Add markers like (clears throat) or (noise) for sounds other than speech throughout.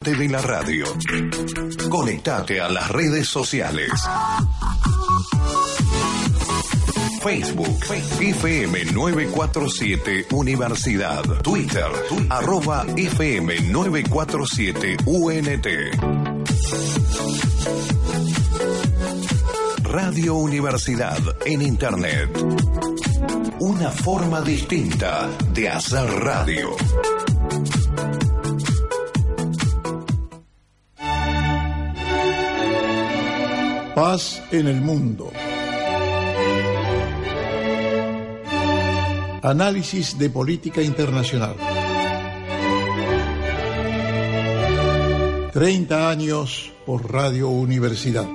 TV la radio. Conectate a las redes sociales. Facebook, FM 947 Universidad. Twitter, arroba FM 947 UNT. Radio Universidad en Internet. Una forma distinta de hacer radio. Paz en el mundo. Análisis de política internacional. 30 años por Radio Universidad.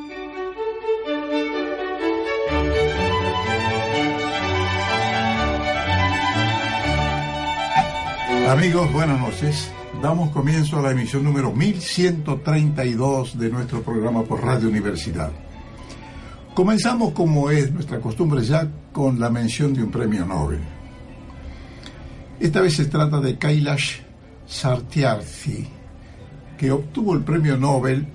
Amigos, buenas noches. Damos comienzo a la emisión número 1132 de nuestro programa por Radio Universidad. Comenzamos, como es nuestra costumbre ya, con la mención de un premio Nobel. Esta vez se trata de Kailash Satyarthi, que obtuvo el premio Nobel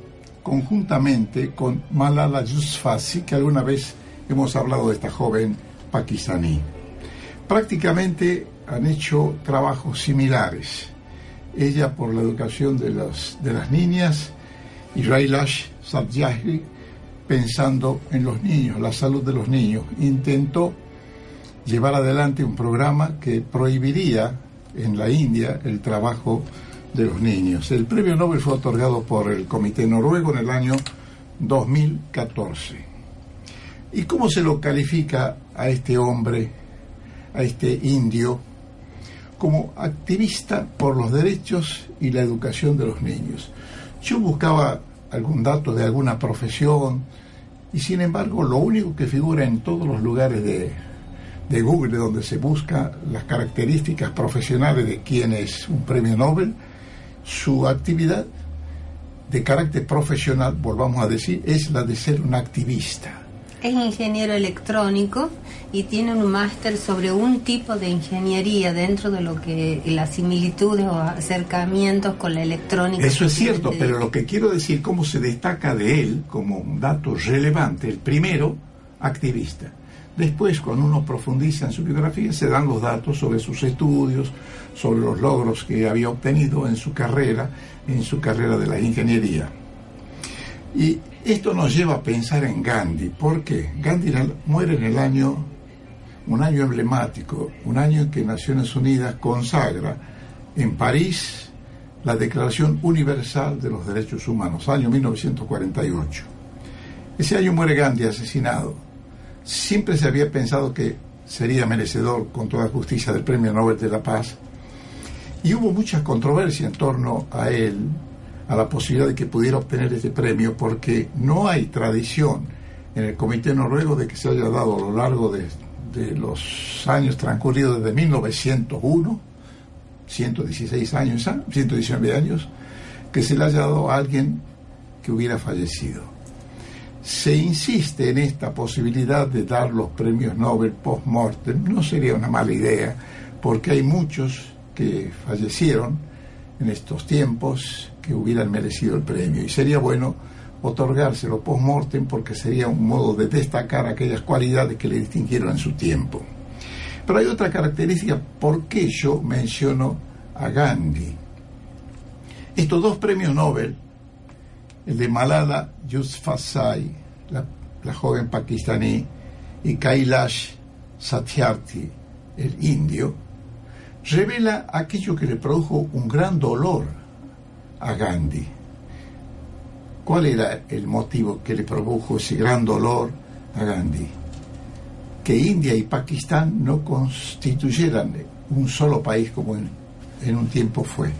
conjuntamente con Malala Yousafzai, que alguna vez hemos hablado de esta joven pakistaní. Prácticamente han hecho trabajos similares. Ella por la educación de, de las niñas y Kailash Satyarthi pensando en los niños, la salud de los niños. Intentó llevar adelante un programa que prohibiría en la India el trabajo de los niños. El premio Nobel fue otorgado por el Comité Noruego en el año 2014. ¿Y cómo se lo califica a este hombre, a este indio, como activista por los derechos y la educación de los niños? Yo buscaba algún dato de alguna profesión, y sin embargo lo único que figura en todos los lugares de, de Google donde se busca las características profesionales de quien es un premio Nobel, su actividad de carácter profesional, volvamos a decir, es la de ser un activista. Es ingeniero electrónico y tiene un máster sobre un tipo de ingeniería dentro de lo que las similitudes o acercamientos con la electrónica. Eso es cierto, pero lo que quiero decir, cómo se destaca de él como un dato relevante, el primero, activista. Después, cuando uno profundiza en su biografía, se dan los datos sobre sus estudios, sobre los logros que había obtenido en su carrera, en su carrera de la ingeniería. Y esto nos lleva a pensar en Gandhi. ¿Por qué? Gandhi muere en el año, un año emblemático, un año en que Naciones Unidas consagra en París la Declaración Universal de los Derechos Humanos, año 1948. Ese año muere Gandhi asesinado. Siempre se había pensado que sería merecedor con toda justicia del Premio Nobel de la Paz. Y hubo mucha controversia en torno a él, a la posibilidad de que pudiera obtener este premio porque no hay tradición en el Comité Noruego de que se haya dado a lo largo de, los años transcurridos desde 1901, 116 años, 119 años, que se le haya dado a alguien que hubiera fallecido. Se insiste en esta posibilidad de dar los premios Nobel post-mortem, no sería una mala idea, porque hay muchos que fallecieron en estos tiempos que hubieran merecido el premio. Y sería bueno otorgárselo post-mortem porque sería un modo de destacar aquellas cualidades que le distinguieron en su tiempo. Pero hay otra característica, ¿por qué yo menciono a Gandhi? Estos dos premios Nobel, el de Malala Yousafzai, la, la joven pakistaní, y Kailash Satyarthi, el indio, revela aquello que le produjo un gran dolor a Gandhi. ¿Cuál era el motivo que le produjo ese gran dolor a Gandhi? Que India y Pakistán no constituyeran un solo país como en, un tiempo fue.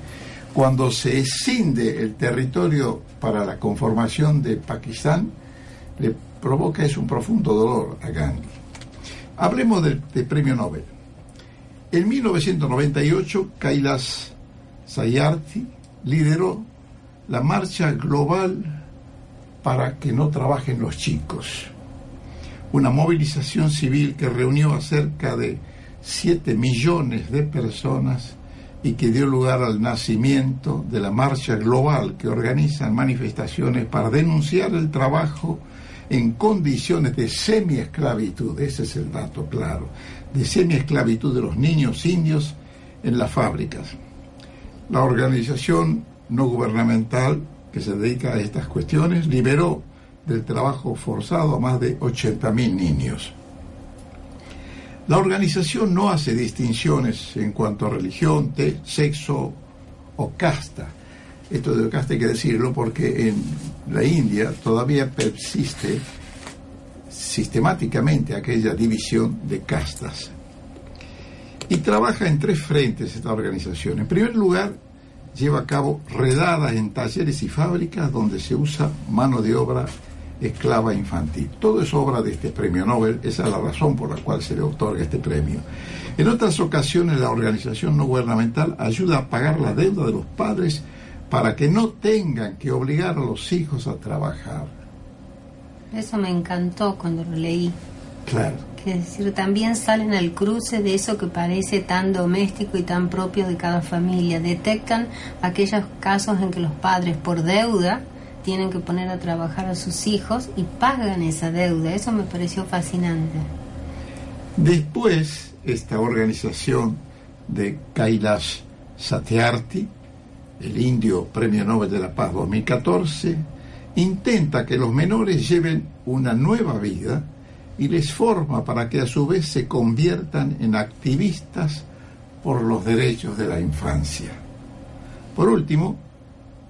Cuando se escinde el territorio para la conformación de Pakistán, le provoca es un profundo dolor a Gandhi. Hablemos del, del premio Nobel. En 1998, Kailas Sayarthi lideró la marcha global para que no trabajen los chicos. Una movilización civil que reunió a cerca de 7 millones de personas y que dio lugar al nacimiento de la marcha global que organizan manifestaciones para denunciar el trabajo en condiciones de semiesclavitud, ese es el dato claro, de semiesclavitud de los niños indios en las fábricas. La organización no gubernamental que se dedica a estas cuestiones liberó del trabajo forzado a más de 80.000 niños. La organización no hace distinciones en cuanto a religión, de sexo o casta. Esto de casta hay que decirlo porque en la India todavía persiste sistemáticamente aquella división de castas. Y trabaja en tres frentes esta organización. En primer lugar, lleva a cabo redadas en talleres y fábricas donde se usa mano de obra esclava infantil. Todo es obra de este premio Nobel, esa es la razón por la cual se le otorga este premio. En otras ocasiones la organización no gubernamental ayuda a pagar la deuda de los padres para que no tengan que obligar a los hijos a trabajar. Eso me encantó cuando lo leí. Claro. Que decir, también salen al cruce de eso que parece tan doméstico y tan propio de cada familia. Detectan aquellos casos en que los padres, por deuda, tienen que poner a trabajar a sus hijos y pagan esa deuda. Eso me pareció fascinante. Después, esta organización de Kailash Satyarthi, el indio Premio Nobel de la Paz 2014, intenta que los menores lleven una nueva vida y les forma para que a su vez se conviertan en activistas por los derechos de la infancia. Por último,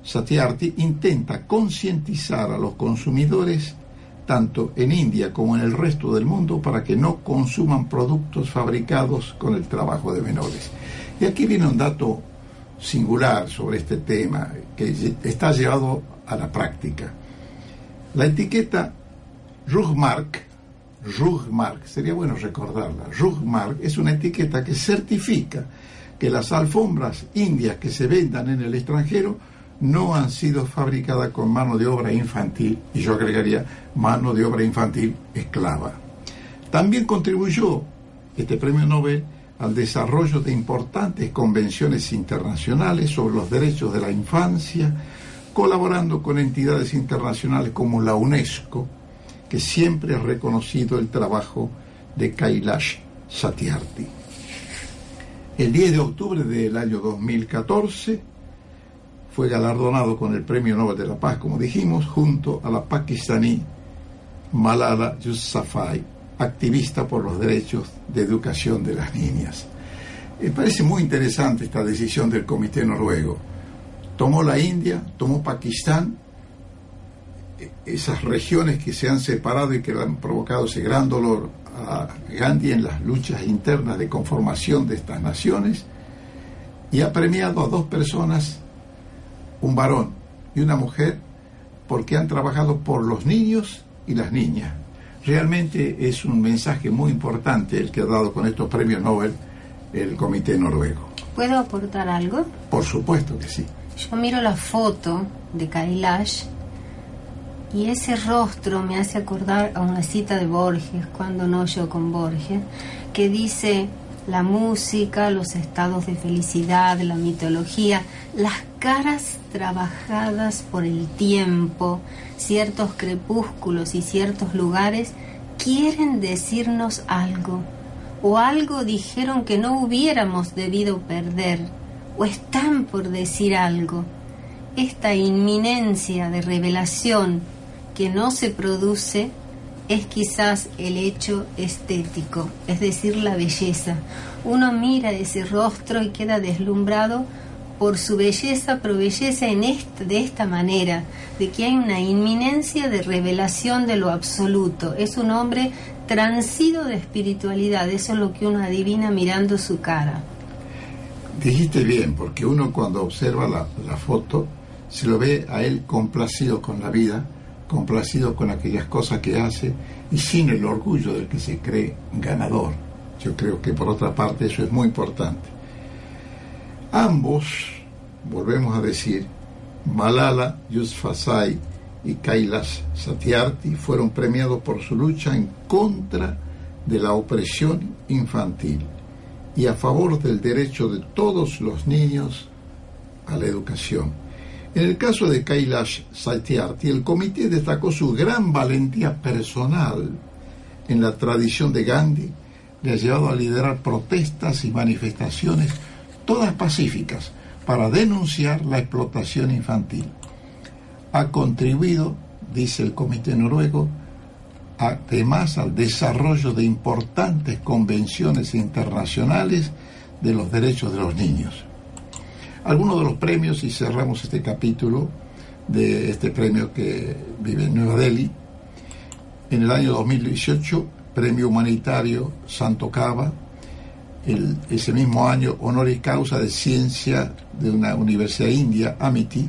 Satyarthi intenta concientizar a los consumidores tanto en India como en el resto del mundo para que no consuman productos fabricados con el trabajo de menores. Y aquí viene un dato singular sobre este tema que está llevado a la práctica. La etiqueta Rugmark, Rugmark, sería bueno recordarla, Rugmark es una etiqueta que certifica que las alfombras indias que se vendan en el extranjero no han sido fabricadas con mano de obra infantil, y yo agregaría mano de obra infantil esclava. También contribuyó este premio Nobel al desarrollo de importantes convenciones internacionales sobre los derechos de la infancia, colaborando con entidades internacionales como la UNESCO, que siempre ha reconocido el trabajo de Kailash Satyarthi. El 10 de octubre del año 2014, fue galardonado con el Premio Nobel de la Paz, como dijimos, junto a la pakistaní Malala Yousafzai, activista por los derechos de educación de las niñas. Me parece muy interesante esta decisión del Comité Noruego. Tomó la India, tomó Pakistán, esas regiones que se han separado y que han provocado ese gran dolor a Gandhi en las luchas internas de conformación de estas naciones, y ha premiado a dos personas un varón y una mujer porque han trabajado por los niños y las niñas. Realmente es un mensaje muy importante el que ha dado con estos premios Nobel el Comité Noruego. ¿Puedo aportar algo? Por supuesto que sí. Yo miro la foto de Kailash y ese rostro me hace acordar a una cita de Borges, cuando no yo con Borges, que dice, la música, los estados de felicidad, la mitología, las caras trabajadas por el tiempo, ciertos crepúsculos y ciertos lugares quieren decirnos algo, o algo dijeron que no hubiéramos debido perder, o están por decir algo. Esta inminencia de revelación que no se produce es quizás el hecho estético, es decir, la belleza. Uno mira ese rostro y queda deslumbrado por su belleza, pero belleza en esta, de esta manera, de que hay una inminencia de revelación de lo absoluto. Es un hombre transido de espiritualidad, eso es lo que uno adivina mirando su cara. Dijiste bien, porque uno cuando observa la, la foto se lo ve a él complacido con la vida, complacido con aquellas cosas que hace y sin el orgullo del que se cree ganador. Yo creo que por otra parte eso es muy importante. Ambos, volvemos a decir, Malala Yousafzai y Kailash Satyarthi fueron premiados por su lucha en contra de la opresión infantil y a favor del derecho de todos los niños a la educación. En el caso de Kailash Satyarthi, el comité destacó su gran valentía personal en la tradición de Gandhi, le ha llevado a liderar protestas y manifestaciones, todas pacíficas, para denunciar la explotación infantil. Ha contribuido, dice el comité noruego, además al desarrollo de importantes convenciones internacionales de los derechos de los niños. Algunos de los premios, y cerramos este capítulo de este premio que vive en Nueva Delhi, en el año 2018, Premio Humanitario Santo Cava, ese mismo año, honoris causa de ciencia de una universidad india, Amity,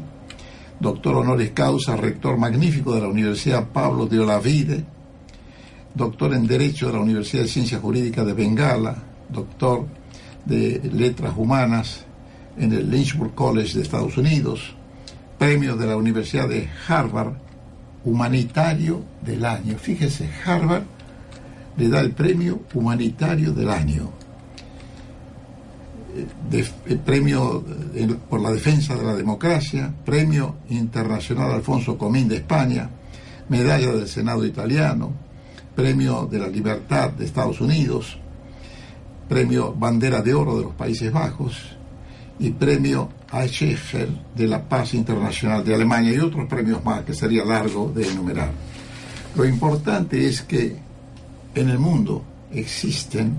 doctor honoris causa, rector magnífico de la Universidad Pablo de Olavide, doctor en Derecho de la Universidad de Ciencias Jurídicas de Bengala, doctor de Letras Humanas en el Lynchburg College de Estados Unidos, premio de la Universidad de Harvard, humanitario del año. Fíjese, Harvard le da el premio humanitario del año. Eh, el premio eh, por la defensa de la democracia, premio internacional Alfonso Comín de España, medalla del Senado italiano, premio de la libertad de Estados Unidos, premio bandera de oro de los Países Bajos y premio Eicher de la Paz Internacional de Alemania y otros premios más que sería largo de enumerar. Lo importante es que en el mundo existen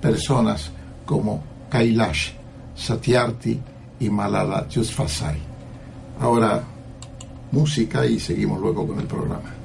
personas como Kailash Satyarthi y Malala Yousafzai. Ahora, música y seguimos luego con el programa.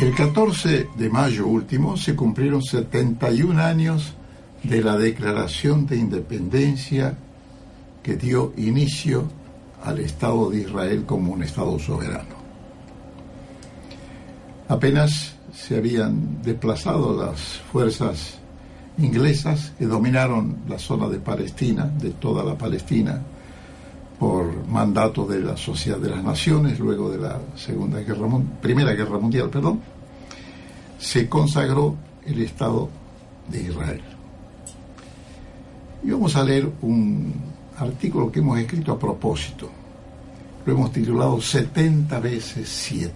El 14 de mayo último se cumplieron 71 años de la declaración de independencia que dio inicio al Estado de Israel como un Estado soberano. Apenas se habían desplazado las fuerzas inglesas que dominaron la zona de Palestina, de toda la Palestina, mandato de la Sociedad de las Naciones, luego de la Segunda Guerra, Primera Guerra Mundial, perdón, se consagró el Estado de Israel. Y vamos a leer un artículo que hemos escrito a propósito. Lo hemos titulado 70 veces 7.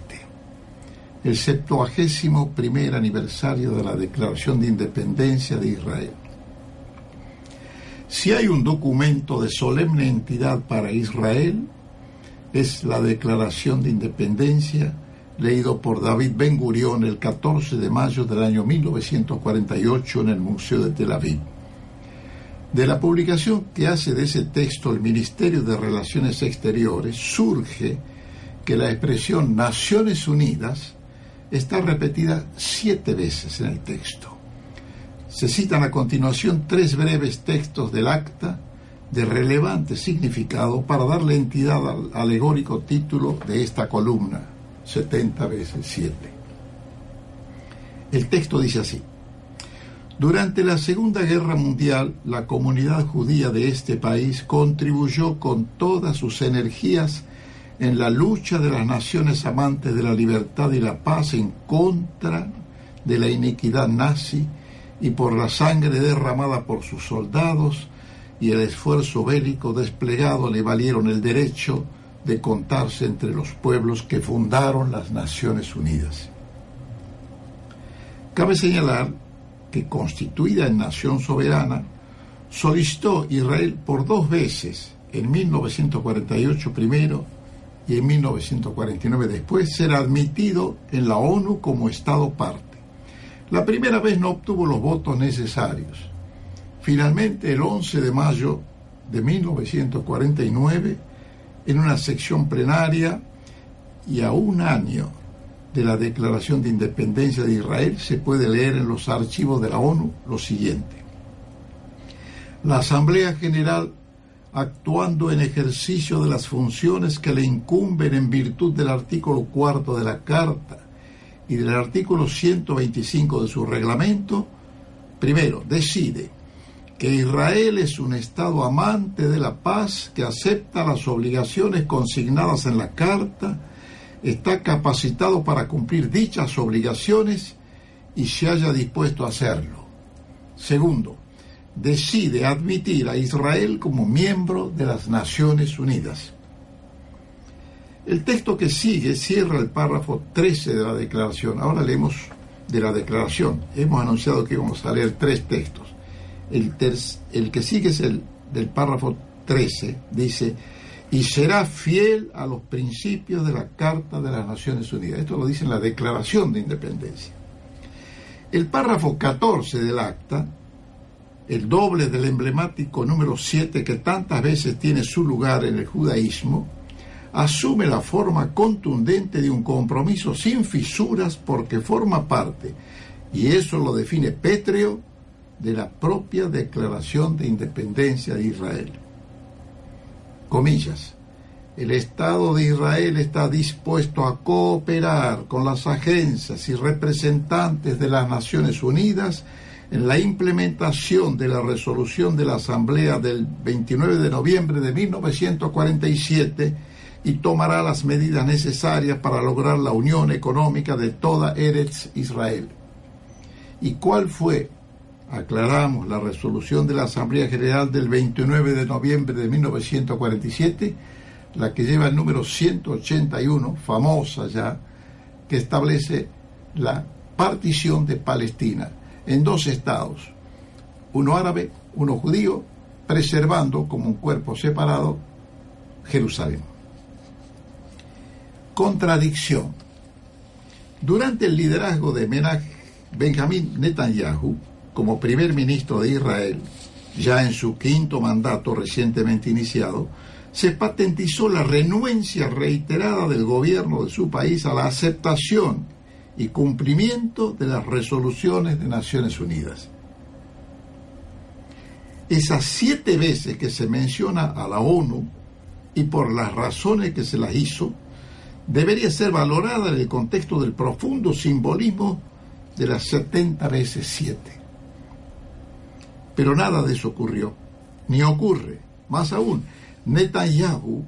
El septuagésimo primer aniversario de la Declaración de Independencia de Israel. Si hay un documento de solemne entidad para Israel, es la Declaración de Independencia leído por David Ben Gurión el 14 de mayo del año 1948 en el Museo de Tel Aviv. De la publicación que hace de ese texto el Ministerio de Relaciones Exteriores surge que la expresión Naciones Unidas está repetida siete veces en el texto. Se citan a continuación tres breves textos del acta de relevante significado para darle entidad al alegórico título de esta columna, 70 veces 7. El texto dice así. Durante la Segunda Guerra Mundial, la comunidad judía de este país contribuyó con todas sus energías en la lucha de las naciones amantes de la libertad y la paz en contra de la iniquidad nazi y por la sangre derramada por sus soldados y el esfuerzo bélico desplegado le valieron el derecho de contarse entre los pueblos que fundaron las Naciones Unidas. Cabe señalar que, constituida en nación soberana, solicitó Israel por dos veces, en 1948 primero y en 1949 después, ser admitido en la ONU como Estado parte. La primera vez no obtuvo los votos necesarios. Finalmente, el 11 de mayo de 1949, en una sección plenaria y a un año de la Declaración de Independencia de Israel, se puede leer en los archivos de la ONU lo siguiente. La Asamblea General, actuando en ejercicio de las funciones que le incumben en virtud del artículo cuarto de la Carta y del artículo 125 de su reglamento, primero, decide que Israel es un Estado amante de la paz que acepta las obligaciones consignadas en la Carta, está capacitado para cumplir dichas obligaciones y se haya dispuesto a hacerlo. Segundo, decide admitir a Israel como miembro de las Naciones Unidas. El texto que sigue cierra el párrafo 13 de la declaración. Ahora leemos de la declaración. Hemos anunciado que íbamos a leer tres textos. El, que sigue es el del párrafo 13. Dice, y será fiel a los principios de la Carta de las Naciones Unidas. Esto lo dice en la Declaración de Independencia. El párrafo 14 del acta, el doble del emblemático número 7 que tantas veces tiene su lugar en el judaísmo, asume la forma contundente de un compromiso sin fisuras porque forma parte, y eso lo define Pétreo, de la propia Declaración de Independencia de Israel. Comillas. El Estado de Israel está dispuesto a cooperar con las agencias y representantes de las Naciones Unidas en la implementación de la resolución de la Asamblea del 29 de noviembre de 1947 y tomará las medidas necesarias para lograr la unión económica de toda Eretz Israel. ¿Y cuál fue? Aclaramos la resolución de la Asamblea General del 29 de noviembre de 1947, la que lleva el número 181, famosa ya, que establece la partición de Palestina en dos estados, uno árabe, uno judío, preservando como un cuerpo separado Jerusalén contradicción. Durante el liderazgo de Menach Benjamín Netanyahu como primer ministro de Israel, ya en su quinto mandato recientemente iniciado, se patentizó la renuencia reiterada del gobierno de su país a la aceptación y cumplimiento de las resoluciones de Naciones Unidas. Esas siete veces que se menciona a la ONU y por las razones que se las hizo, debería ser valorada en el contexto del profundo simbolismo de las 70 veces 7. Pero nada de eso ocurrió, ni ocurre. Más aún, Netanyahu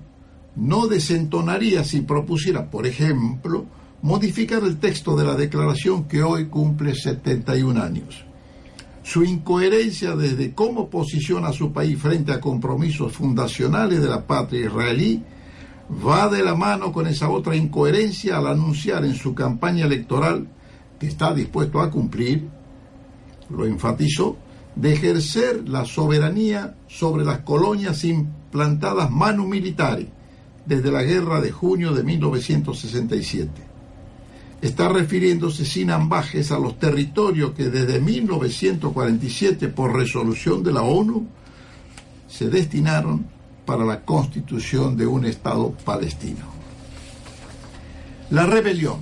no desentonaría si propusiera, por ejemplo, modificar el texto de la declaración que hoy cumple 71 años. Su incoherencia desde cómo posiciona su país frente a compromisos fundacionales de la patria israelí va de la mano con esa otra incoherencia al anunciar en su campaña electoral que está dispuesto a cumplir, lo enfatizó, de ejercer la soberanía sobre las colonias implantadas manu militari desde la guerra de junio de 1967. Está refiriéndose sin ambajes a los territorios que desde 1947, por resolución de la ONU, se destinaron para la constitución de un Estado palestino. La rebelión.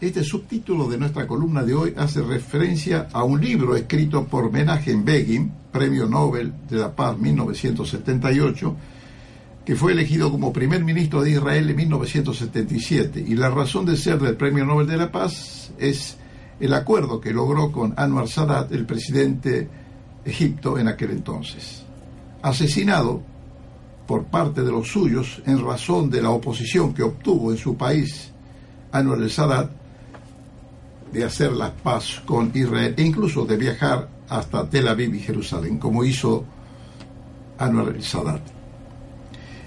Este subtítulo de nuestra columna de hoy hace referencia a un libro escrito por Menachem Begin, Premio Nobel de la Paz 1978, que fue elegido como primer ministro de Israel en 1977. Y la razón de ser del Premio Nobel de la Paz es el acuerdo que logró con Anwar Sadat, el presidente de Egipto en aquel entonces. Asesinado por parte de los suyos en razón de la oposición que obtuvo en su país Anwar el Sadat de hacer la paz con Israel e incluso de viajar hasta Tel Aviv y Jerusalén, como hizo Anwar el Sadat.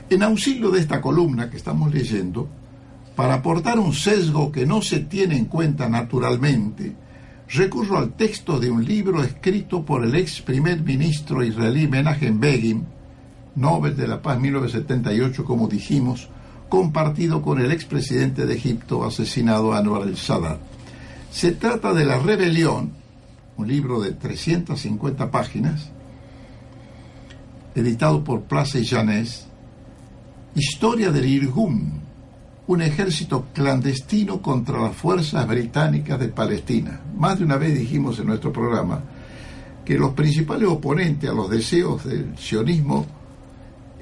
En auxilio de esta columna que estamos leyendo, para aportar un sesgo que no se tiene en cuenta naturalmente, recurro al texto de un libro escrito por el ex primer ministro israelí Menachem Begin, Nobel de la Paz 1978, como dijimos, compartido con el expresidente de Egipto asesinado Anwar el-Sadat. Se trata de La Rebelión, un libro de 350 páginas, editado por Place y Janés, Historia del Irgun, un ejército clandestino contra las fuerzas británicas de Palestina. Más de una vez dijimos en nuestro programa que los principales oponentes a los deseos del sionismo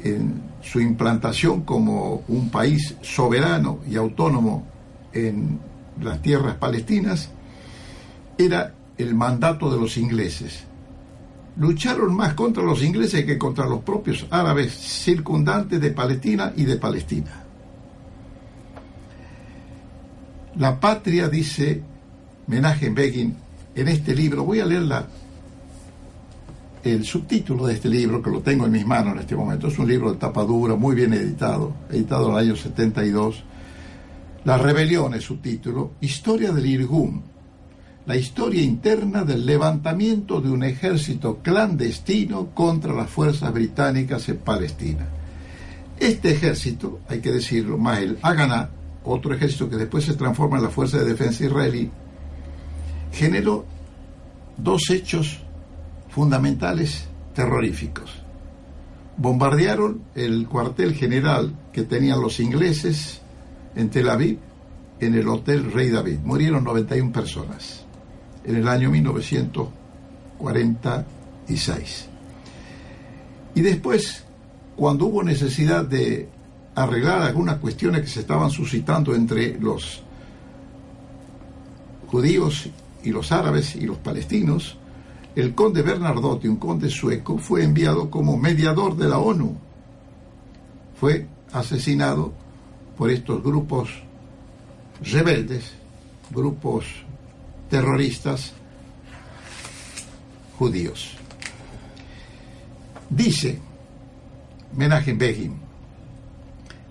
en su implantación como un país soberano y autónomo en las tierras palestinas era el mandato de los ingleses. Lucharon más contra los ingleses que contra los propios árabes circundantes de Palestina y de Palestina. La patria, dice Menachem Begin en este libro, voy a leer la el subtítulo de este libro, que lo tengo en mis manos en este momento, es un libro de tapadura, muy bien editado, editado en el año 72. La rebelión es subtítulo, Historia del Irgun, la historia interna del levantamiento de un ejército clandestino contra las fuerzas británicas en Palestina. Este ejército, hay que decirlo, más el Haganah, otro ejército que después se transforma en la Fuerza de Defensa Israelí, generó dos hechos fundamentales terroríficos. Bombardearon el cuartel general que tenían los ingleses en Tel Aviv, en el Hotel Rey David. Murieron 91 personas en el año 1946. Y después, cuando hubo necesidad de arreglar algunas cuestiones que se estaban suscitando entre los judíos y los árabes y los palestinos, el conde Bernardotti, un conde sueco, fue enviado como mediador de la ONU. Fue asesinado por estos grupos rebeldes, grupos terroristas judíos. Dice Menachem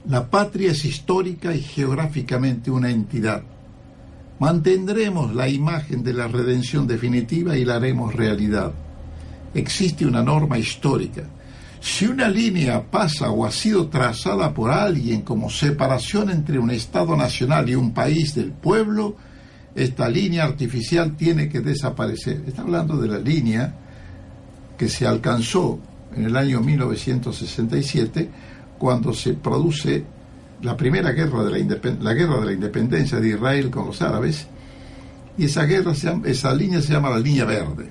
la patria es histórica y geográficamente una entidad Mantendremos la imagen de la redención definitiva y la haremos realidad. Existe una norma histórica. Si una línea pasa o ha sido trazada por alguien como separación entre un Estado nacional y un país del pueblo, esta línea artificial tiene que desaparecer. Está hablando de la línea que se alcanzó en el año 1967 cuando se produce la primera guerra de la, guerra de la independencia de Israel con los árabes Y esa, guerra esa línea se llama la línea verde.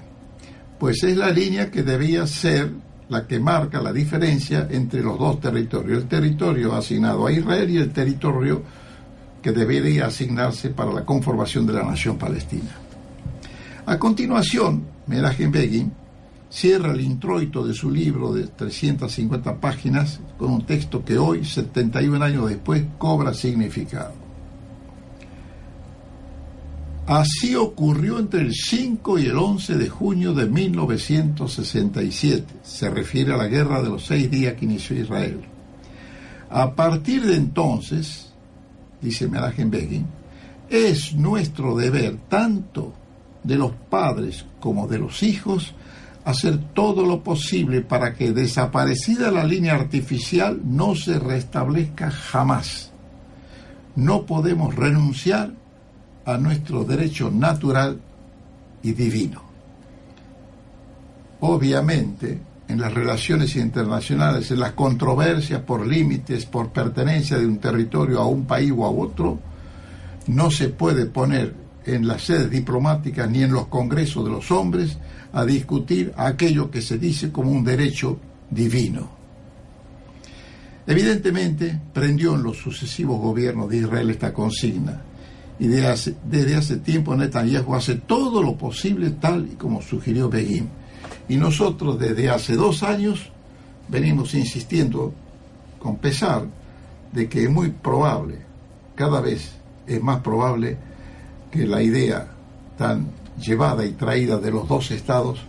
Pues es la línea que debía ser la que marca la diferencia entre los dos territorios. El territorio asignado a Israel y el territorio que debería asignarse para la conformación de la nación palestina. A continuación, Menachem Begin cierra el introito de su libro de 350 páginas con un texto que hoy, 71 años después, cobra significado. Así ocurrió entre el 5 y el 11 de junio de 1967. Se refiere a la guerra de los seis días que inició Israel. A partir de entonces, dice Menachem Begin, es nuestro deber, tanto de los padres como de los hijos, hacer todo lo posible para que desaparecida la línea artificial no se restablezca jamás. No podemos renunciar a nuestro derecho natural y divino. Obviamente, en las relaciones internacionales, en las controversias por límites, por pertenencia de un territorio a un país o a otro, no se puede poner en las sedes diplomáticas ni en los congresos de los hombres a discutir aquello que se dice como un derecho divino. Evidentemente, prendió en los sucesivos gobiernos de Israel esta consigna y desde hace, desde hace tiempo Netanyahu hace todo lo posible tal y como sugirió Begin. Y nosotros desde hace dos años venimos insistiendo con pesar de que es muy probable, cada vez es más probable que la idea tan llevada y traída de los dos estados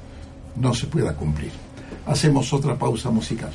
no se pueda cumplir. Hacemos otra pausa musical.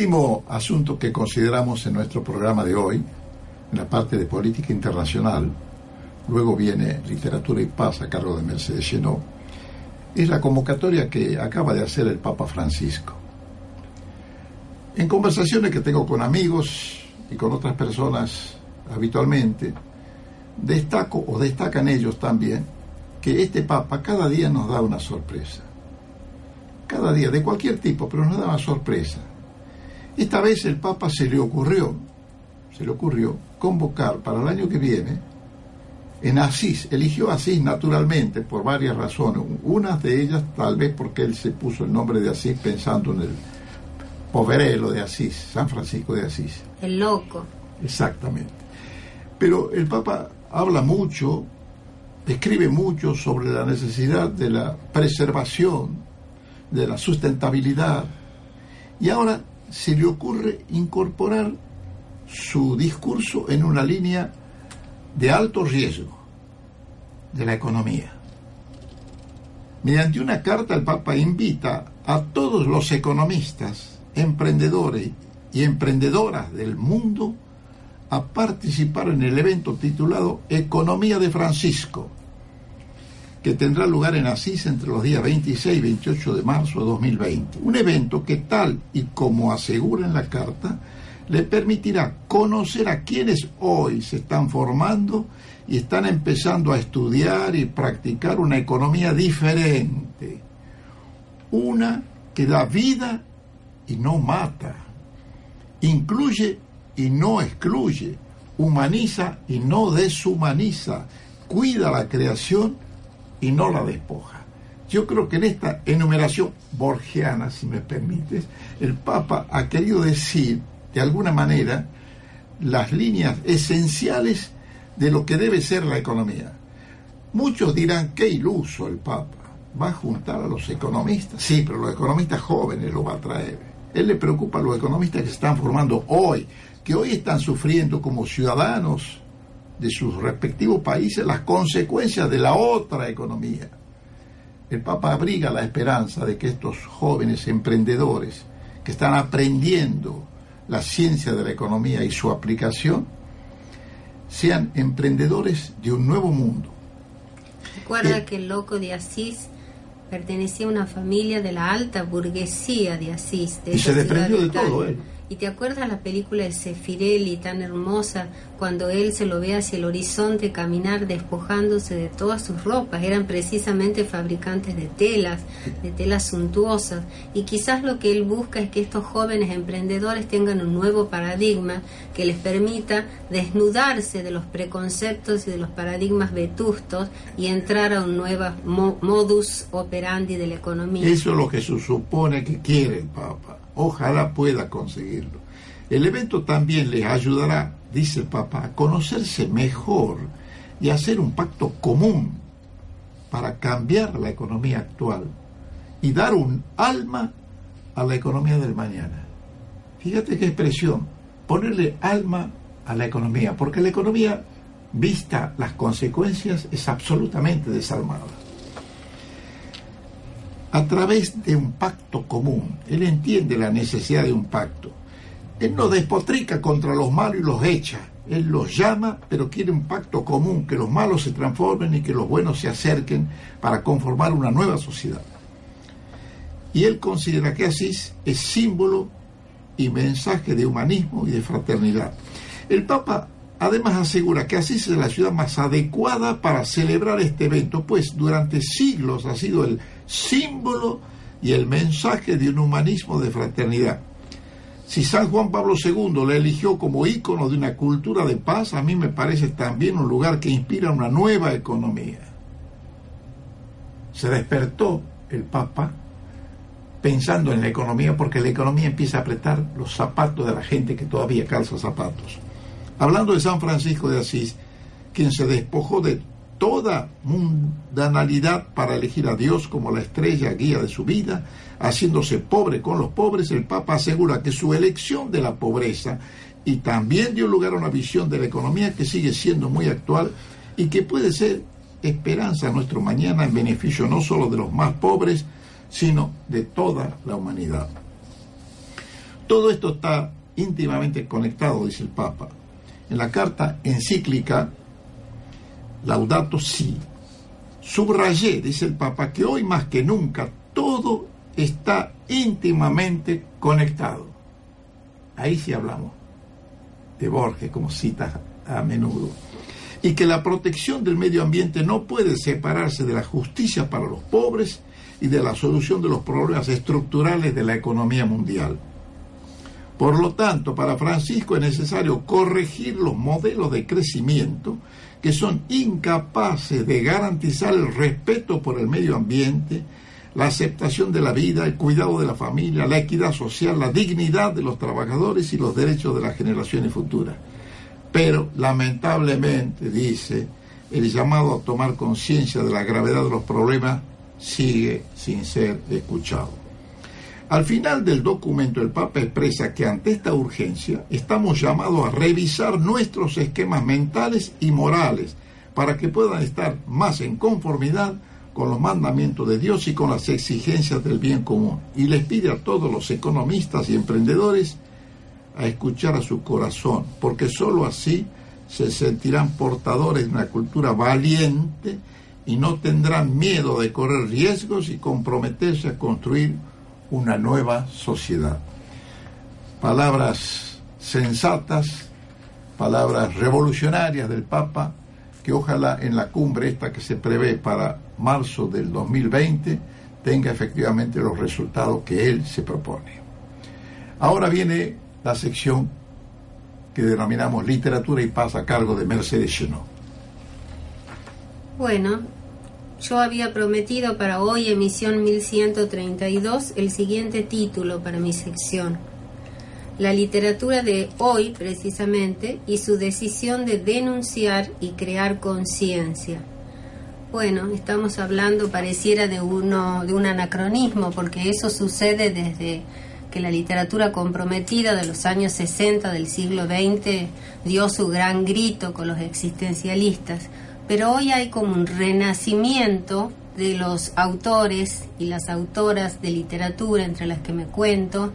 Último asunto que consideramos en nuestro programa de hoy, en la parte de política internacional, luego viene literatura y paz a cargo de Mercedes Chenot, es la convocatoria que acaba de hacer el Papa Francisco. En conversaciones que tengo con amigos y con otras personas habitualmente, destaco o destacan ellos también que este Papa cada día nos da una sorpresa. Cada día, de cualquier tipo, pero nos da una sorpresa. Esta vez el Papa se le ocurrió, se le ocurrió convocar para el año que viene en Asís, eligió Asís naturalmente por varias razones, unas de ellas tal vez porque él se puso el nombre de Asís pensando en el poverelo de Asís, San Francisco de Asís. El loco. Exactamente. Pero el Papa habla mucho, escribe mucho sobre la necesidad de la preservación, de la sustentabilidad, y ahora se le ocurre incorporar su discurso en una línea de alto riesgo de la economía. Mediante una carta el Papa invita a todos los economistas, emprendedores y emprendedoras del mundo a participar en el evento titulado Economía de Francisco, que tendrá lugar en Asís entre los días 26 y 28 de marzo de 2020. Un evento que tal y como asegura en la carta, le permitirá conocer a quienes hoy se están formando y están empezando a estudiar y practicar una economía diferente. Una que da vida y no mata. Incluye y no excluye. Humaniza y no deshumaniza. Cuida la creación y no la despoja. yo creo que en esta enumeración borgiana, si me permites, el Papa ha querido decir, de alguna manera, las líneas esenciales de lo que debe ser la economía. Muchos dirán, qué iluso el Papa, va a juntar a los economistas. Sí, pero los economistas jóvenes lo va a traer. Él le preocupa a los economistas que se están formando hoy, que hoy están sufriendo como ciudadanos de sus respectivos países las consecuencias de la otra economía. El Papa abriga la esperanza de que estos jóvenes emprendedores que están aprendiendo la ciencia de la economía y su aplicación sean emprendedores de un nuevo mundo. Recuerda eh, que el loco de Asís pertenecía a una familia de la alta burguesía de Asís. y se desprendió de todo él. ¿Y te acuerdas la película de Sefirelli tan hermosa cuando él se lo ve hacia el horizonte caminar despojándose de todas sus ropas? Eran precisamente fabricantes de telas, de telas suntuosas. Y quizás lo que él busca es que estos jóvenes emprendedores tengan un nuevo paradigma que les permita desnudarse de los preconceptos y de los paradigmas vetustos y entrar a un nuevo modus operandi de la economía. Eso es lo que se supone que quiere Papa. Ojalá pueda conseguirlo. El evento también les ayudará, dice el Papa, a conocerse mejor y a hacer un pacto común para cambiar la economía actual y dar un alma a la economía del mañana. Fíjate qué expresión, ponerle alma a la economía, porque la economía, vista las consecuencias, es absolutamente desalmada a través de un pacto común. Él entiende la necesidad de un pacto. Él no despotrica contra los malos y los echa. Él los llama, pero quiere un pacto común, que los malos se transformen y que los buenos se acerquen para conformar una nueva sociedad. Y él considera que Asís es símbolo y mensaje de humanismo y de fraternidad. El Papa además asegura que Asís es la ciudad más adecuada para celebrar este evento, pues durante siglos ha sido el símbolo y el mensaje de un humanismo de fraternidad. Si San Juan Pablo II la eligió como ícono de una cultura de paz, a mí me parece también un lugar que inspira una nueva economía. Se despertó el Papa pensando en la economía porque la economía empieza a apretar los zapatos de la gente que todavía calza zapatos. Hablando de San Francisco de Asís, quien se despojó de toda mundanalidad para elegir a Dios como la estrella guía de su vida, haciéndose pobre con los pobres, el Papa asegura que su elección de la pobreza y también dio lugar a una visión de la economía que sigue siendo muy actual y que puede ser esperanza a nuestro mañana en beneficio no solo de los más pobres, sino de toda la humanidad. Todo esto está íntimamente conectado, dice el Papa. En la carta encíclica Laudato Si. Subrayé, dice el Papa, que hoy más que nunca todo está íntimamente conectado. Ahí sí hablamos de Borges, como citas a menudo. Y que la protección del medio ambiente no puede separarse de la justicia para los pobres y de la solución de los problemas estructurales de la economía mundial. Por lo tanto, para Francisco es necesario corregir los modelos de crecimiento que son incapaces de garantizar el respeto por el medio ambiente, la aceptación de la vida, el cuidado de la familia, la equidad social, la dignidad de los trabajadores y los derechos de las generaciones futuras. Pero lamentablemente, dice, el llamado a tomar conciencia de la gravedad de los problemas sigue sin ser escuchado. Al final del documento el Papa expresa que ante esta urgencia estamos llamados a revisar nuestros esquemas mentales y morales para que puedan estar más en conformidad con los mandamientos de Dios y con las exigencias del bien común. Y les pide a todos los economistas y emprendedores a escuchar a su corazón, porque sólo así se sentirán portadores de una cultura valiente y no tendrán miedo de correr riesgos y comprometerse a construir una nueva sociedad. Palabras sensatas, palabras revolucionarias del Papa, que ojalá en la cumbre esta que se prevé para marzo del 2020 tenga efectivamente los resultados que él se propone. Ahora viene la sección que denominamos literatura y paz a cargo de Mercedes Chenot. Bueno, yo había prometido para hoy, emisión 1132, el siguiente título para mi sección. La literatura de hoy, precisamente, y su decisión de denunciar y crear conciencia. Bueno, estamos hablando, pareciera, de, uno, de un anacronismo, porque eso sucede desde que la literatura comprometida de los años 60 del siglo XX dio su gran grito con los existencialistas pero hoy hay como un renacimiento de los autores y las autoras de literatura, entre las que me cuento,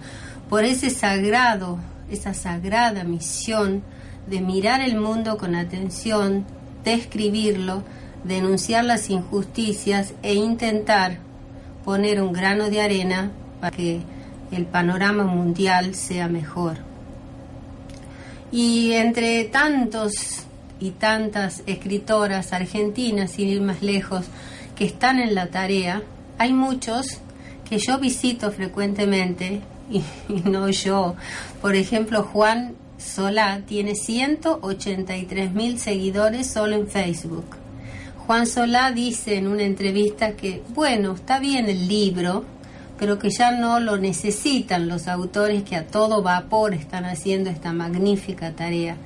por ese sagrado, esa sagrada misión de mirar el mundo con atención, describirlo, denunciar las injusticias e intentar poner un grano de arena para que el panorama mundial sea mejor. Y entre tantos y tantas escritoras argentinas, sin ir más lejos, que están en la tarea, hay muchos que yo visito frecuentemente (laughs) y, no yo. Por ejemplo, Juan Solá tiene 183 mil seguidores solo en Facebook. Juan Solá dice en una entrevista que, bueno, está bien el libro, pero que ya no lo necesitan los autores que a todo vapor están haciendo esta magnífica tarea.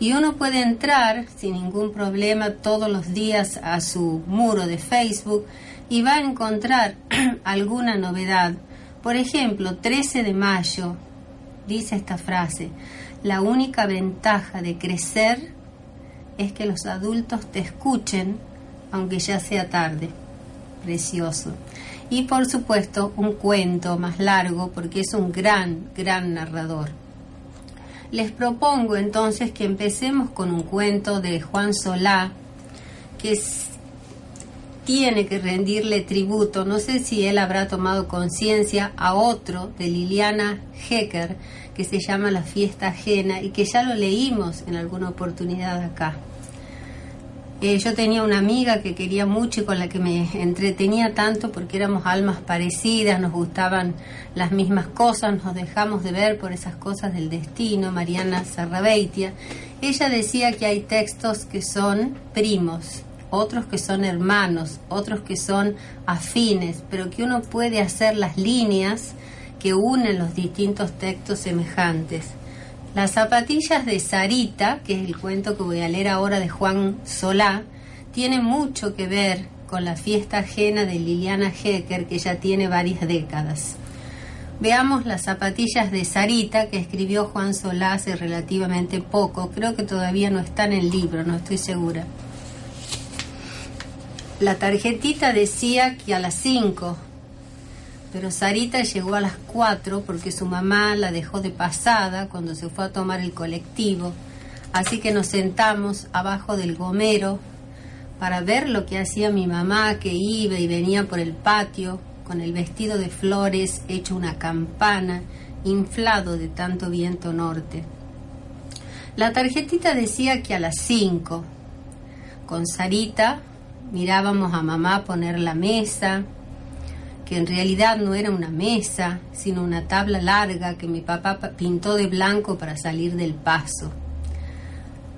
Y uno puede entrar sin ningún problema todos los días a su muro de Facebook y va a encontrar (clears throat) alguna novedad. Por ejemplo, 13 de mayo dice esta frase, la única ventaja de crecer es que los adultos te escuchen aunque ya sea tarde. Precioso y por supuesto un cuento más largo porque es un gran, gran narrador. Les propongo entonces que empecemos con un cuento de Juan Solá que tiene que rendirle tributo, no sé si él habrá tomado conciencia, a otro de Liliana Hecker que se llama La fiesta ajena y que ya lo leímos en alguna oportunidad acá. Eh, yo tenía una amiga que quería mucho y con la que me entretenía tanto porque éramos almas parecidas, nos gustaban las mismas cosas, nos dejamos de ver por esas cosas del destino, Mariana Sarrabeitia. Ella decía que hay textos que son primos, otros que son hermanos, otros que son afines, pero que uno puede hacer las líneas que unen los distintos textos semejantes. Las zapatillas de Sarita, que es el cuento que voy a leer ahora de Juan Solá, tiene mucho que ver con la fiesta ajena de Liliana Hecker, que ya tiene varias décadas. Veamos las zapatillas de Sarita, que escribió Juan Solá hace relativamente poco. Creo que todavía no está en el libro, no estoy segura. La tarjetita decía que a las 5 pero Sarita llegó a las 4 porque su mamá la dejó de pasada cuando se fue a tomar el colectivo. Así que nos sentamos abajo del gomero para ver lo que hacía mi mamá que iba y venía por el patio con el vestido de flores hecho una campana, inflado de tanto viento norte. La tarjetita decía que a las 5. Con Sarita mirábamos a mamá poner la mesa, que en realidad no era una mesa, sino una tabla larga que mi papá pintó de blanco para salir del paso.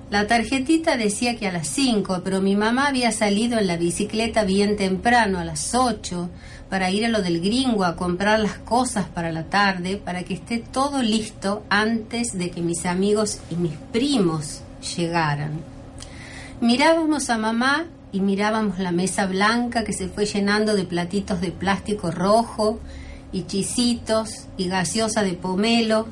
La tarjetita decía que a las 5, pero mi mamá había salido en la bicicleta bien temprano, a las 8, para ir a lo del gringo a comprar las cosas para la tarde, para que esté todo listo antes de que mis amigos y mis primos llegaran. Mirábamos a mamá y mirábamos la mesa blanca que se fue llenando de platitos de plástico rojo y chisitos y gaseosa de pomelo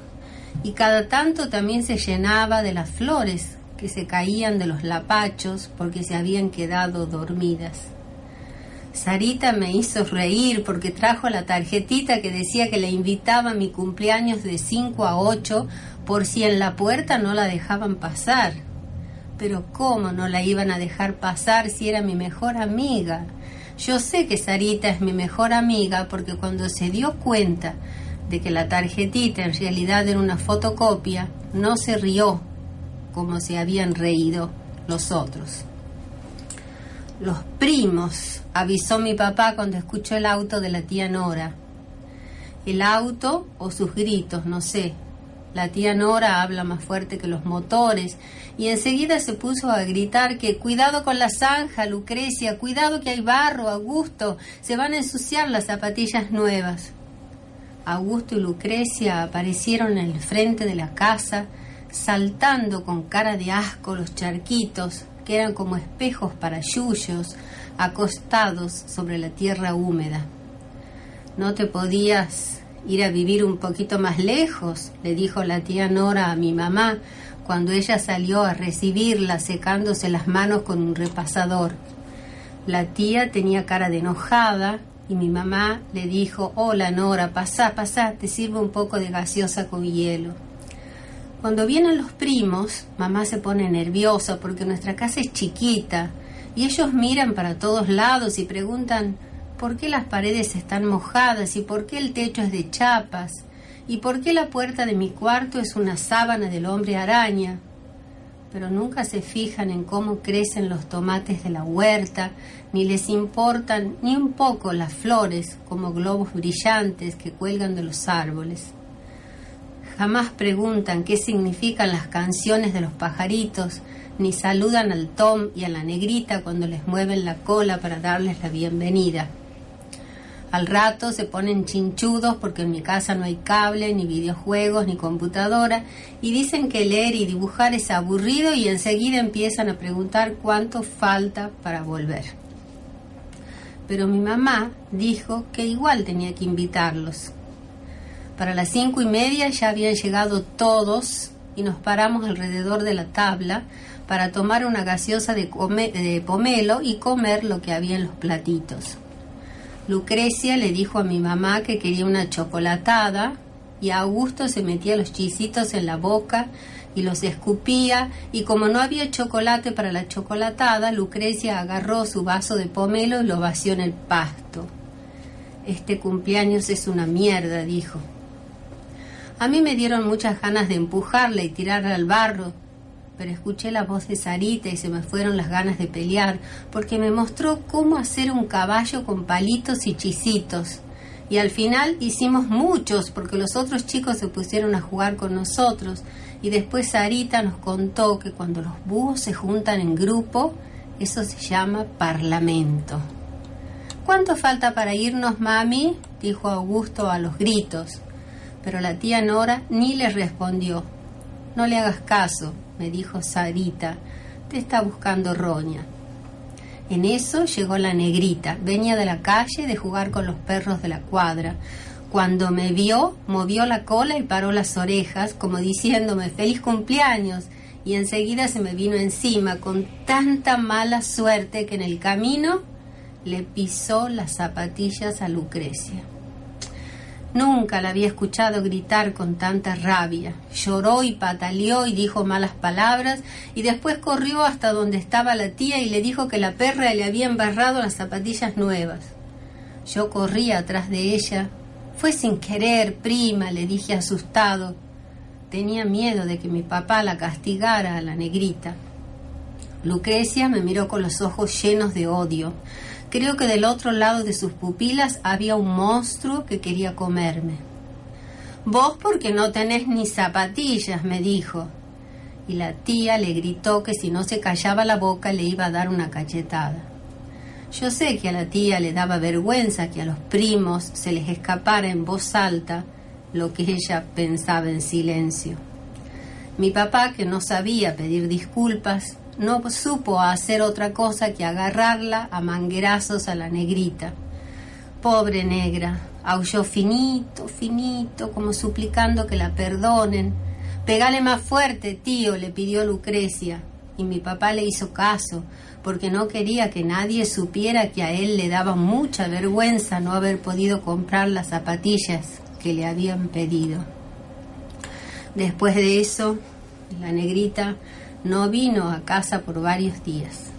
y cada tanto también se llenaba de las flores que se caían de los lapachos porque se habían quedado dormidas. Sarita me hizo reír porque trajo la tarjetita que decía que le invitaba a mi cumpleaños de 5 a 8 por si en la puerta no la dejaban pasar. Pero ¿cómo no la iban a dejar pasar si era mi mejor amiga? Yo sé que Sarita es mi mejor amiga porque cuando se dio cuenta de que la tarjetita en realidad era una fotocopia, no se rió como se habían reído los otros. Los primos, avisó mi papá cuando escuchó el auto de la tía Nora. El auto o sus gritos, no sé, La tía Nora habla más fuerte que los motores y enseguida se puso a gritar que cuidado con la zanja, Lucrecia, cuidado que hay barro, Augusto, se van a ensuciar las zapatillas nuevas. Augusto y Lucrecia aparecieron en el frente de la casa, saltando con cara de asco los charquitos, que eran como espejos para yuyos, acostados sobre la tierra húmeda. No te podías ir a vivir un poquito más lejos, le dijo la tía Nora a mi mamá cuando ella salió a recibirla secándose las manos con un repasador. La tía tenía cara de enojada y mi mamá le dijo, hola Nora, pasá, pasá, te sirvo un poco de gaseosa con hielo. Cuando vienen los primos, mamá se pone nerviosa porque nuestra casa es chiquita y ellos miran para todos lados y preguntan, ¿Por qué las paredes están mojadas y por qué el techo es de chapas? ¿Y por qué la puerta de mi cuarto es una sábana del hombre araña? Pero nunca se fijan en cómo crecen los tomates de la huerta, ni les importan ni un poco las flores como globos brillantes que cuelgan de los árboles. Jamás preguntan qué significan las canciones de los pajaritos, ni saludan al Tom y a la negrita cuando les mueven la cola para darles la bienvenida. Al rato se ponen chinchudos porque en mi casa no hay cable, ni videojuegos, ni computadora, y dicen que leer y dibujar es aburrido y enseguida empiezan a preguntar cuánto falta para volver. Pero mi mamá dijo que igual tenía que invitarlos. Para las cinco y media ya habían llegado todos y nos paramos alrededor de la tabla para tomar una gaseosa de, de pomelo y comer lo que había en los platitos. Lucrecia le dijo a mi mamá que quería una chocolatada y Augusto se metía los chisitos en la boca y los escupía y como no había chocolate para la chocolatada, Lucrecia agarró su vaso de pomelo y lo vació en el pasto. Este cumpleaños es una mierda, dijo. A mí me dieron muchas ganas de empujarle y tirarle al barro, pero escuché la voz de Sarita y se me fueron las ganas de pelear, porque me mostró cómo hacer un caballo con palitos y chisitos. Y al final hicimos muchos, porque los otros chicos se pusieron a jugar con nosotros. Y después Sarita nos contó que cuando los búhos se juntan en grupo, eso se llama parlamento. ¿Cuánto falta para irnos, mami? dijo Augusto a los gritos. Pero la tía Nora ni le respondió. No le hagas caso, me dijo Sarita, te está buscando Roña. En eso llegó la negrita, venía de la calle de jugar con los perros de la cuadra. Cuando me vio, movió la cola y paró las orejas, como diciéndome feliz cumpleaños, y enseguida se me vino encima con tanta mala suerte que en el camino le pisó las zapatillas a Lucrecia. Nunca la había escuchado gritar con tanta rabia. Lloró y pataleó y dijo malas palabras y después corrió hasta donde estaba la tía y le dijo que la perra le había embarrado las zapatillas nuevas. Yo corrí atrás de ella. Fue sin querer, prima, le dije asustado. Tenía miedo de que mi papá la castigara a la negrita. Lucrecia me miró con los ojos llenos de odio. Creo que del otro lado de sus pupilas había un monstruo que quería comerme. Vos porque no tenés ni zapatillas, me dijo. Y la tía le gritó que si no se callaba la boca le iba a dar una cachetada. Yo sé que a la tía le daba vergüenza que a los primos se les escapara en voz alta lo que ella pensaba en silencio. Mi papá, que no sabía pedir disculpas, no supo hacer otra cosa que agarrarla a manguerazos a la negrita. Pobre negra, aulló finito, finito, como suplicando que la perdonen. Pegale más fuerte, tío, le pidió Lucrecia. Y mi papá le hizo caso, porque no quería que nadie supiera que a él le daba mucha vergüenza no haber podido comprar las zapatillas que le habían pedido. Después de eso, la negrita no vino a casa por varios días.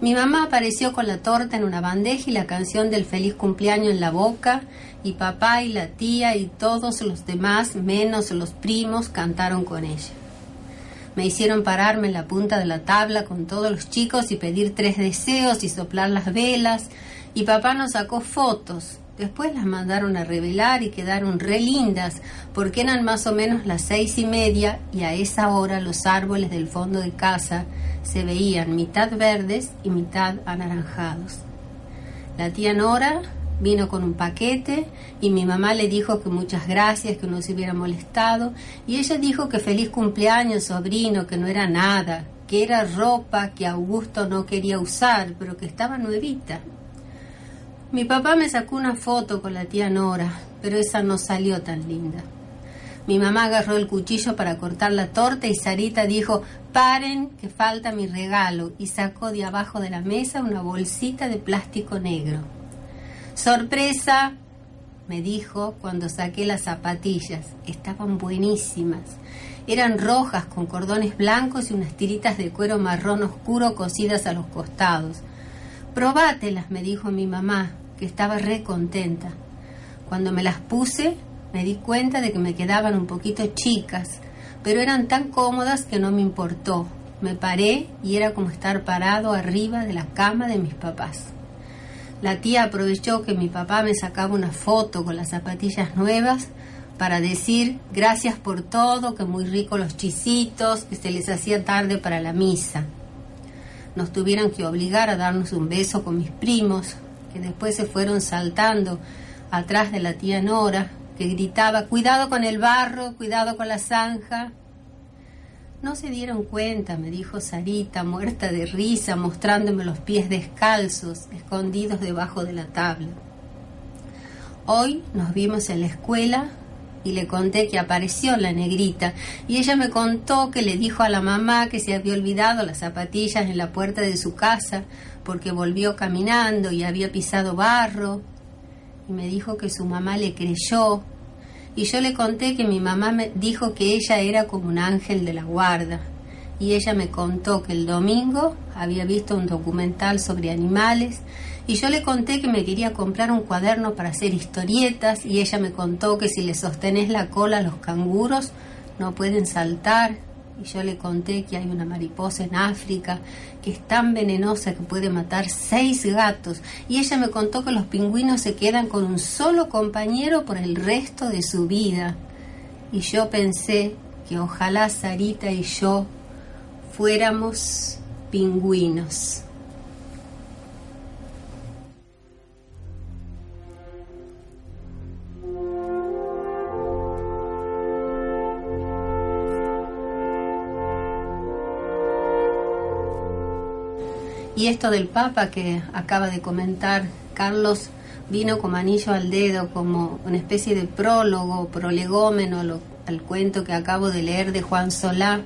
Mi mamá apareció con la torta en una bandeja y la canción del feliz cumpleaños en la boca, y papá y la tía y todos los demás, menos los primos, cantaron con ella. Me hicieron pararme en la punta de la tabla con todos los chicos y pedir tres deseos y soplar las velas, Y papá nos sacó fotos. Después las mandaron a revelar y quedaron re lindas, porque eran más o menos las seis y media y a esa hora los árboles del fondo de casa se veían mitad verdes y mitad anaranjados. La tía Nora vino con un paquete y mi mamá le dijo que muchas gracias, que no se hubiera molestado y ella dijo que feliz cumpleaños, sobrino, que no era nada, que era ropa que Augusto no quería usar, pero que estaba nuevita. Mi papá me sacó una foto con la tía Nora, pero esa no salió tan linda. Mi mamá agarró el cuchillo para cortar la torta y Sarita dijo, paren, que falta mi regalo, y sacó de abajo de la mesa una bolsita de plástico negro. Sorpresa, me dijo cuando saqué las zapatillas. Estaban buenísimas. Eran rojas con cordones blancos y unas tiritas de cuero marrón oscuro cosidas a los costados. Probátelas, me dijo mi mamá, que estaba re contenta. Cuando me las puse, me di cuenta de que me quedaban un poquito chicas, pero eran tan cómodas que no me importó. Me paré y era como estar parado arriba de la cama de mis papás. La tía aprovechó que mi papá me sacaba una foto con las zapatillas nuevas para decir gracias por todo, que muy rico los chisitos, que se les hacía tarde para la misa. Nos tuvieron que obligar a darnos un beso con mis primos, que después se fueron saltando atrás de la tía Nora, que gritaba, cuidado con el barro, cuidado con la zanja. No se dieron cuenta, me dijo Sarita, muerta de risa, mostrándome los pies descalzos, escondidos debajo de la tabla. Hoy nos vimos en la escuela y le conté que apareció la negrita y ella me contó que le dijo a la mamá que se había olvidado las zapatillas en la puerta de su casa porque volvió caminando y había pisado barro y me dijo que su mamá le creyó. Y yo le conté que mi mamá me dijo que ella era como un ángel de la guarda y ella me contó que el domingo había visto un documental sobre animales y yo le conté que me quería comprar un cuaderno para hacer historietas y ella me contó que si le sostenés la cola a los canguros no pueden saltar y yo le conté que hay una mariposa en África que es tan venenosa que puede matar seis gatos y ella me contó que los pingüinos se quedan con un solo compañero por el resto de su vida y yo pensé que ojalá Sarita y yo fuéramos pingüinos. Y esto del Papa que acaba de comentar Carlos vino como anillo al dedo, como una especie de prólogo, prolegómeno al cuento que acabo de leer de Juan Solá,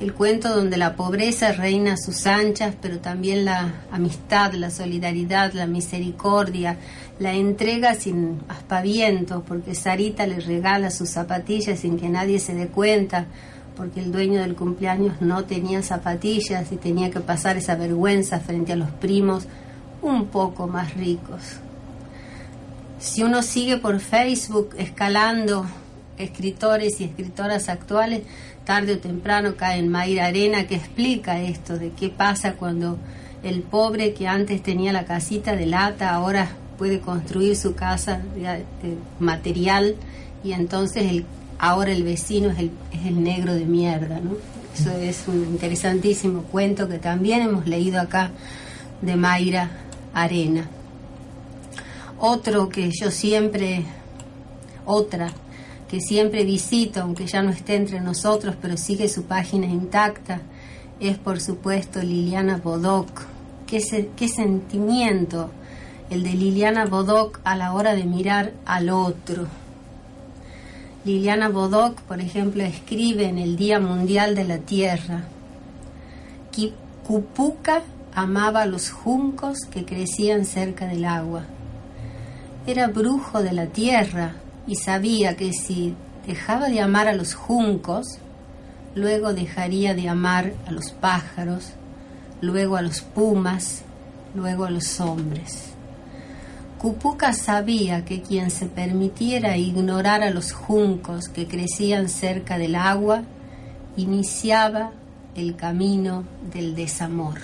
el cuento donde la pobreza reina a sus anchas, pero también la amistad, la solidaridad, la misericordia, la entrega sin aspavientos, porque Sarita le regala sus zapatillas sin que nadie se dé cuenta, porque el dueño del cumpleaños no tenía zapatillas y tenía que pasar esa vergüenza frente a los primos un poco más ricos. Si uno sigue por Facebook escalando escritores y escritoras actuales, tarde o temprano cae en Mayra Arena que explica esto de qué pasa cuando el pobre que antes tenía la casita de lata ahora puede construir su casa de material y entonces el ahora el vecino es el, negro de mierda, ¿no? Eso es un interesantísimo cuento que también hemos leído acá de Mayra Arena. Otro que yo siempre, otra que siempre visito, aunque ya no esté entre nosotros, pero sigue su página intacta, es por supuesto Liliana Bodoc. ¿Qué, qué sentimiento el de Liliana Bodoc a la hora de mirar al otro? Liliana Bodoc, por ejemplo, escribe en el Día Mundial de la Tierra, Cupuca amaba los juncos que crecían cerca del agua. Era brujo de la tierra y sabía que si dejaba de amar a los juncos, luego dejaría de amar a los pájaros, luego a los pumas, luego a los hombres. Cupuca sabía que quien se permitiera ignorar a los juncos que crecían cerca del agua, iniciaba el camino del desamor.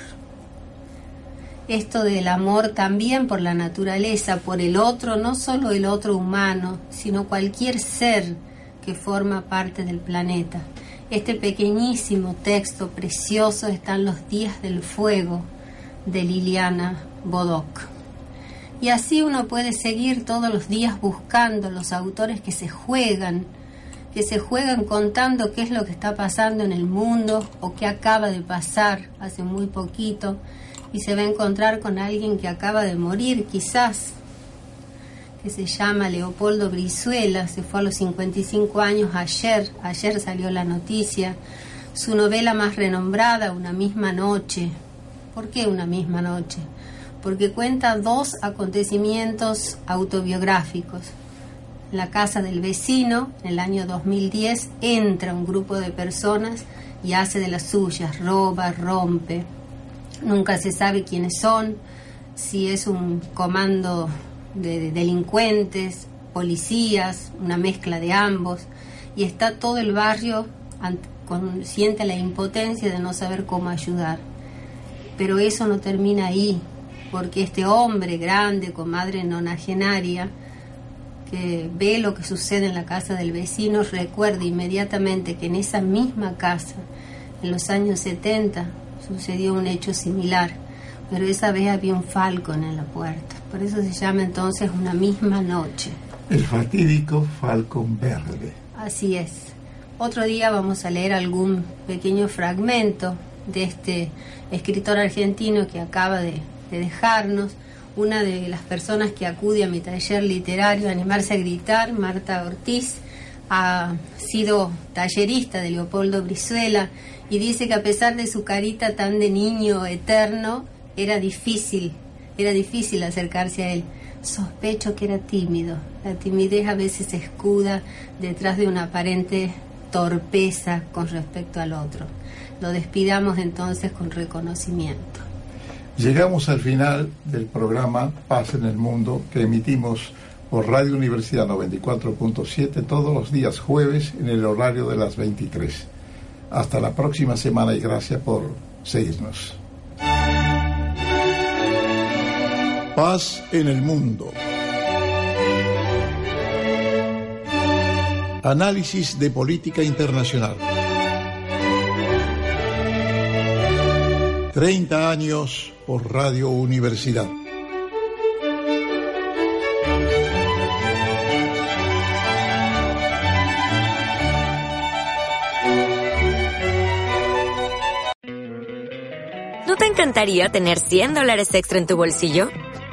esto del amor también por la naturaleza, por el otro, no solo el otro humano, sino cualquier ser que forma parte del planeta. Este pequeñísimo texto precioso está en los días del fuego de Liliana Bodoc. Y así uno puede seguir todos los días buscando los autores que se juegan, que se juegan contando qué es lo que está pasando en el mundo o qué acaba de pasar hace muy poquito y se va a encontrar con alguien que acaba de morir quizás, que se llama Leopoldo Brizuela, se fue a los 55 años ayer, ayer salió la noticia, su novela más renombrada, Una misma noche. ¿Por qué una misma noche? Porque cuenta dos acontecimientos autobiográficos. En la casa del vecino, en el año 2010, entra un grupo de personas y hace de las suyas, roba, rompe, Nunca se sabe quiénes son, si es un comando de delincuentes, policías, una mezcla de ambos, y está todo el barrio siente la impotencia de no saber cómo ayudar. Pero eso no termina ahí, porque este hombre grande con madre nonagenaria, que ve lo que sucede en la casa del vecino, recuerda inmediatamente que en esa misma casa, en los años 70, sucedió un hecho similar, pero esa vez había un falcón en la puerta. Por eso se llama entonces una misma noche. El fatídico falcón verde. Así es. Otro día vamos a leer algún pequeño fragmento de este escritor argentino que acaba de, de dejarnos. Una de las personas que acude a mi taller literario, Animarse a Gritar, Marta Ortiz, ha sido tallerista de Leopoldo Brizuela y dice que a pesar de su carita tan de niño eterno, era difícil, era difícil acercarse a él. Sospecho que era tímido. La timidez a veces se escuda detrás de una aparente torpeza con respecto al otro. Lo despidamos entonces con reconocimiento. Llegamos al final del programa Paz en el Mundo que emitimos por Radio Universidad 94.7 todos los días jueves en el horario de las 23. Hasta la próxima semana y gracias por seguirnos. Paz en el mundo. Análisis de política internacional. 30 años por Radio Universidad. encantaría tener 100 dólares extra en tu bolsillo?